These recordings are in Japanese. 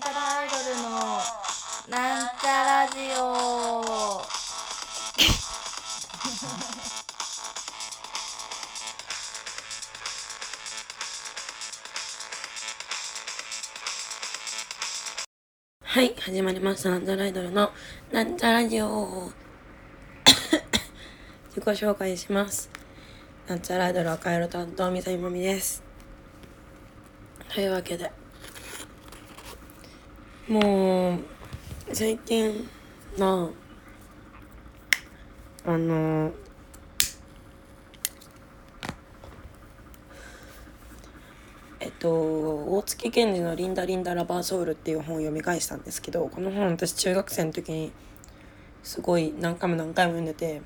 なんちゃらアイドルのなんちゃラジオはい、始まりました。なんちゃらアイドルのなんちゃラジオ。自己紹介します。なんちゃらアイドル赤色担当、みさみまみです。というわけで、もう、最近の、あの、えっと、大月健二の「リンダリンダラバーソウル」っていう本を読み返したんですけどこの本私中学生の時にすごい何回も何回も読んでて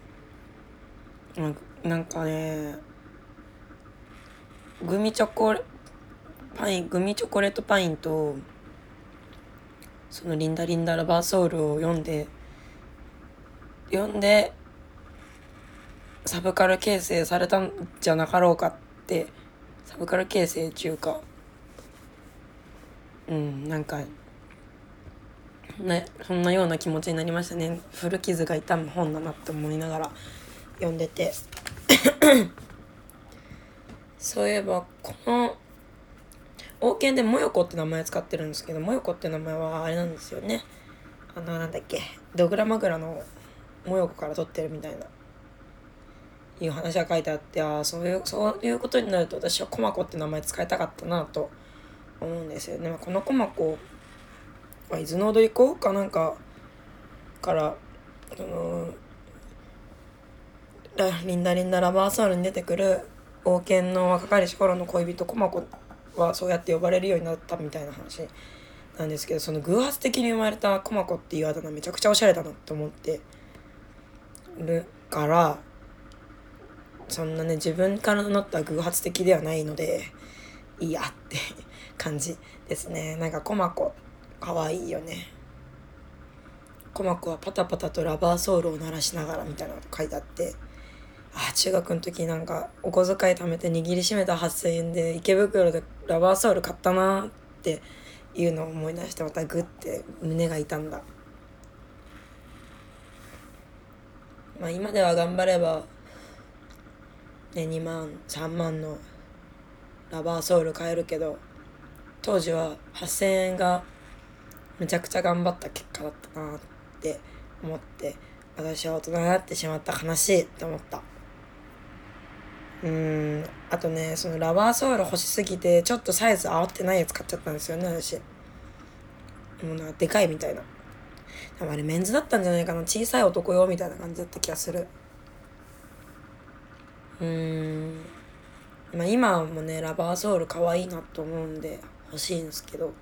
なんかなんかねグミチョコパイングミチョコレートパインとその「リンダリンダラバーソウル」を読んで読んでサブカル形成されたんじゃなかろうかってサブカル形成中かうんなんかねそんなような気持ちになりましたね。古傷が痛む本だなって思いながら読んでて。そういえばこの王権でもよこって名前使ってるんですけどもよこって名前はあれなんですよね。あのなんだっけ。ドグラマグラのもよこから取ってるみたいな。いう話が書いてあってああそういうそういうことになると私はコマコって名前使いたかったなと思うんですよね。まあこのコマコは伊豆の踊り子かなんかからそのラリンダリンダラバーソウルに出てくる王権の若かりし頃の恋人コマコはそうやって呼ばれるようになったみたいな話なんですけどその偶発的に生まれたコマコっていうあだ名めちゃくちゃおしゃれだなって思ってるからそんなね自分から名乗った偶発的ではないのでいいやって感じですね。なんかコマコかわいいよね。コマコはパタパタとラバーソウルを鳴らしながらみたいなこと書いてあってあ中学の時なんかお小遣い貯めて握りしめた8,000円で池袋でラバーソウル買ったなっていうのを思い出してまたグッて胸が痛んだ。まあ今では頑張ればね、2万3万のラバーソウル買えるけど当時は8,000円がめちゃくちゃ頑張った結果だったなって思って私は大人になってしまった悲しいって思った。うん。あとねそのラバーソウル欲しすぎてちょっとサイズ合わってないやつ買っちゃったんですよね私。もうなんかでかいみたいな。あれメンズだったんじゃないかな。小さい男用みたいな感じだった気がする。うーん。まあ今もねラバーソウル可愛いなと思うんで欲しいんですけど。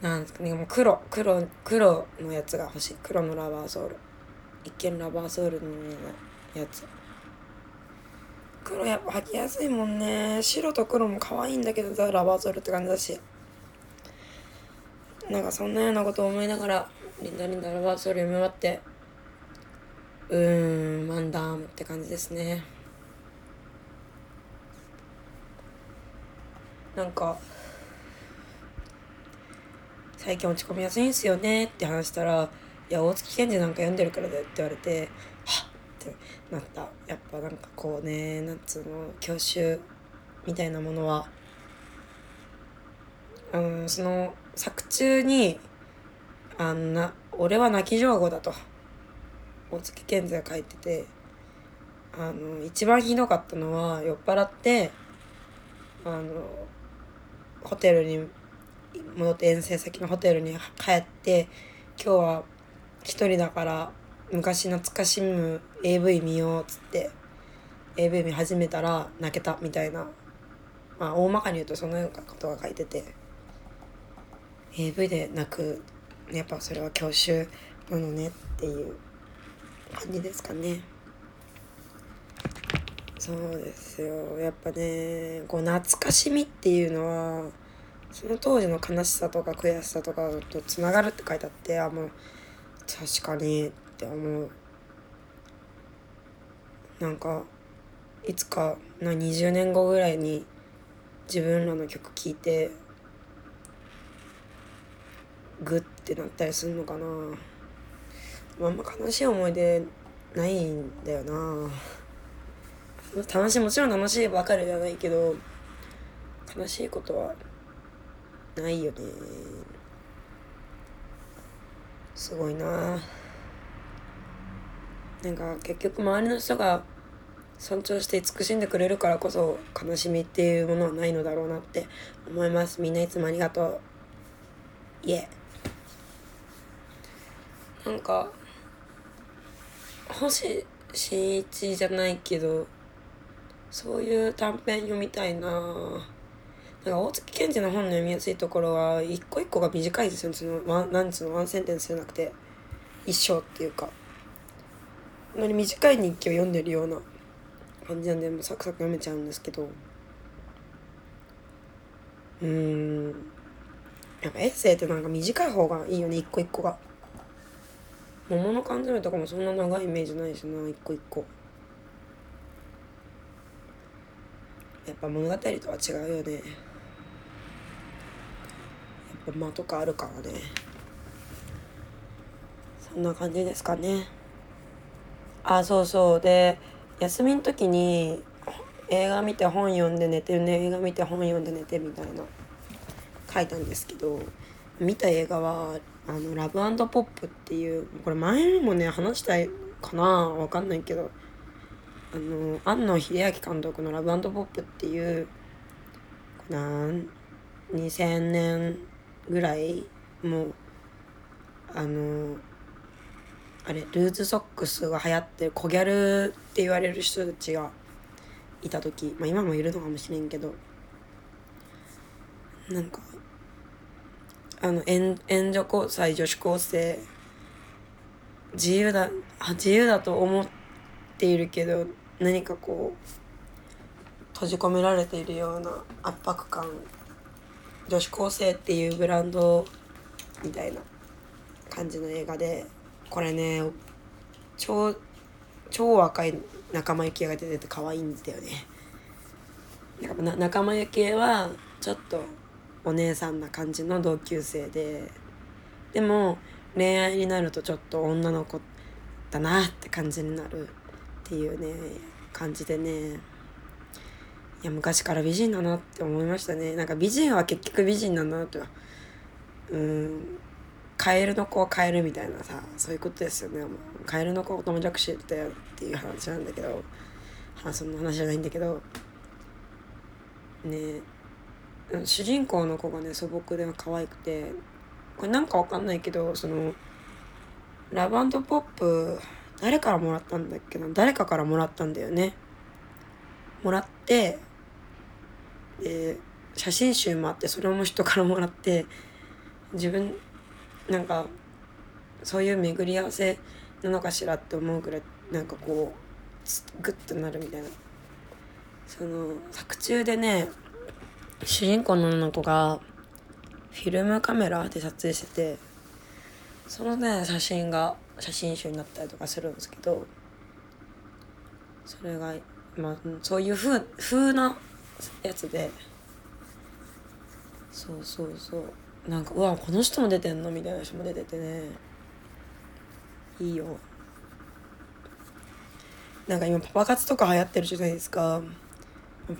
なんですかねもう黒黒黒のやつが欲しい。黒のラバーソウル。一見ラバーソウルのようなやつ。黒やっぱ履きやすいもんね。白と黒も可愛いんだけどザ・ラバーソルって感じだし。なんかそんなようなことを思いながらリンダリンダラバーソル読み終わってうーんマンダームって感じですね。なんか最近落ち込みやすいんすよねって話したら「いや大月健二なんか読んでるからだよ」って言われて「っ!」てなった。やっぱなんかこうねなんつうの教習みたいなものは。うんその作中にあんな「俺は泣き上戸だ」と。大月健二が書いてて。あの一番ひどかったのは酔っ払ってあのホテルに戻って遠征先のホテルに帰って今日は一人だから昔懐かしむ AV 見ようっつって AV 見始めたら泣けたみたいな。まあ大まかに言うとそのようなことが書いてて。AV で泣く。やっぱそれは教習なのねっていう感じですかね。そうですよ。やっぱねこう懐かしみっていうのはその当時の悲しさとか悔しさとかとつながるって書いてあってあもう確かにって思う。なんかいつかな20年後ぐらいに自分らの曲聴いてグッてなったりするのかな。あんま悲しい思い出ないんだよな。楽しいもちろん楽しいばかりではないけど悲しいことはないよね。すごいな。なんか結局周りの人が尊重して慈しんでくれるからこそ悲しみっていうものはないのだろうなって思います。みんないつもありがとう。いえなんか星新一じゃないけどそういう短編読みたいな。なんか大月健二の本の読みやすいところは一個一個が短いですよそのワンなんつうのワンセンテンスじゃなくて一章っていうか。まり短い日記を読んでるような感じなんでもサクサク読めちゃうんですけど。うん。やっぱエッセイってなんか短い方がいいよね一個一個が。桃の缶詰とかもそんな長いイメージないしな一個一個。やっぱ物語とは違うよね。やっぱ間とかあるからね。そんな感じですかね。あそうそう。で休みの時に映画見て本読んで寝てるね。映画見て本読んで寝てみたいな書いたんですけど見た映画はあのラブポップっていうこれ前にもね話したいかな？わかんないけどあの庵野秀明監督の「ラブポップ」っていうなん2000年ぐらいもうあのあれルーズソックスが流行ってる小ギャルって言われる人たちがいた時まあ今もいるのかもしれんけどなんかあの援援助交際女子高生自由だあ自由だと思っているけど何かこう閉じ込められているような圧迫感女子高生っていうブランドみたいな感じの映画でこれね超超若い仲間由紀恵が出てて可愛いんだよね。やっぱ仲間由紀恵はちょっとお姉さんな感じの同級生ででも恋愛になるとちょっと女の子だなって感じになるっていうね感じでね。いや昔から美人だなって思いましたね。なんか美人は結局美人なんだなとはうんカエルの子はカエルみたいなさそういうことですよね。カエルの子を友達してたよっていう話なんだけどそんな話じゃないんだけど。ね。主人公の子がね素朴で可愛くてこれなんかわかんないけどそのラブポップ誰からもらったんだっけな？誰かからもらったんだよね。もらってで写真集もあってそれも人からもらって自分なんかそういう巡り合わせなのかしらって思うぐらいなんかこうグッとなるみたいな。その作中でね主人公の女の子がフィルムカメラで撮影しててそのね写真が写真集になったりとかするんですけどそれがまあそういう風風なやつでそうそうそう。なんかうわこの人も出てんのみたいな人も出ててね。いいよ。なんか今パパ活とか流行ってるじゃないですか。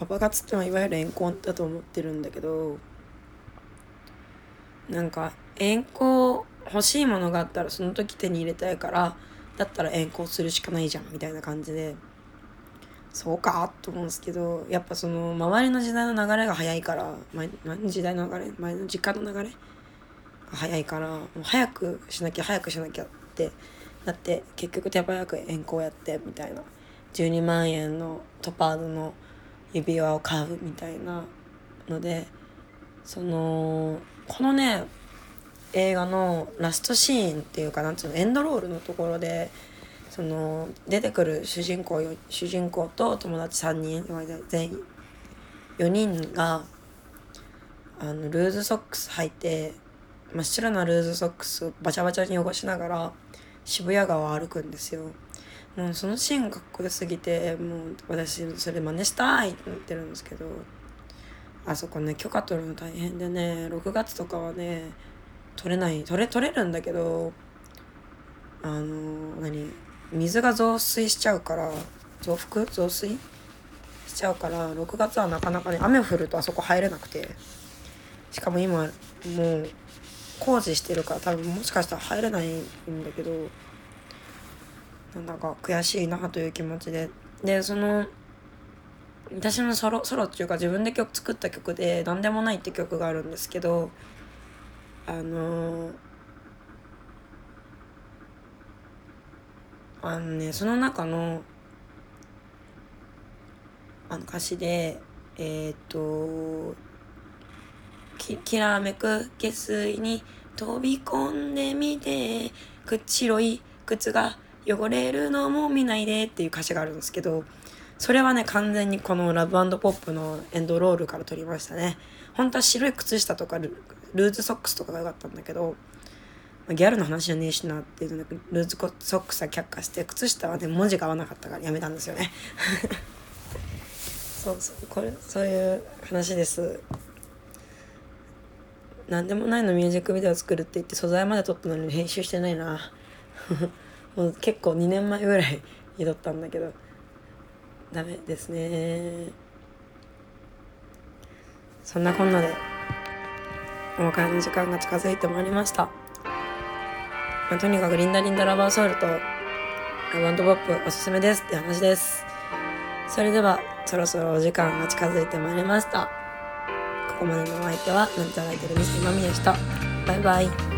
パパ活ってのはいわゆる遠婚だと思ってるんだけど。なんか遠行欲しいものがあったらその時手に入れたいからだったら遠行するしかないじゃんみたいな感じで。そうかと思うんですけどやっぱその周りの時代の流れが早いから前の時代の流れ前の時間の流れが早いからもう早くしなきゃ早くしなきゃってだって結局手早く遠行やってみたいな。12万円のトパーズの指輪を買うみたいなのでそのこのね映画のラストシーンっていうかなんつうのエンドロールのところでその出てくる主人公主人公と友達3人全員4人があのルーズソックス履いて真っ白なルーズソックスをバチャバチャに汚しながら渋谷川を歩くんですよ。もうそのシーンがかっこよすぎてもう私それ真似したいって言ってるんですけどあそこね許可取るの大変でね6月とかはね取れない取れ取れるんだけどあの何？水が増水しちゃうから増幅？増水？しちゃうから6月はなかなかね雨降るとあそこ入れなくて。しかも今もう工事してるから多分もしかしたら入れないんだけどなんだか悔しいなという気持ちで。でその私のソロソロっていうか自分で曲作った曲で「何でもない」って曲があるんですけどあのあのねその中のあの歌詞でえっ、とききらめく下水に飛び込んでみて白い靴が汚れるのも見ないでっていう歌詞があるんですけどそれはね完全にこのラブポップのエンドロールから取りましたね。本当は白い靴下とかルーズソックスとかが良かったんだけどギャルの話じゃねえしなっていうのでルーズソックスは却下して靴下はね文字が合わなかったからやめたんですよね。そうそうこれそういう話です。何でもないのミュージックビデオ作るって言って素材まで撮ったのに編集してないな。もう結構2年前ぐらいに撮ったんだけどダメですね。そんなこんなでお別れの時間が近づいてまいりました、まあ、とにかくリンダリンダラバーソウルとバンドポップおすすめですって話です。それではそろそろお時間が近づいてまいりました。ここまでのお相手はなんちゃらいてるミス今宮でしたバイバイ。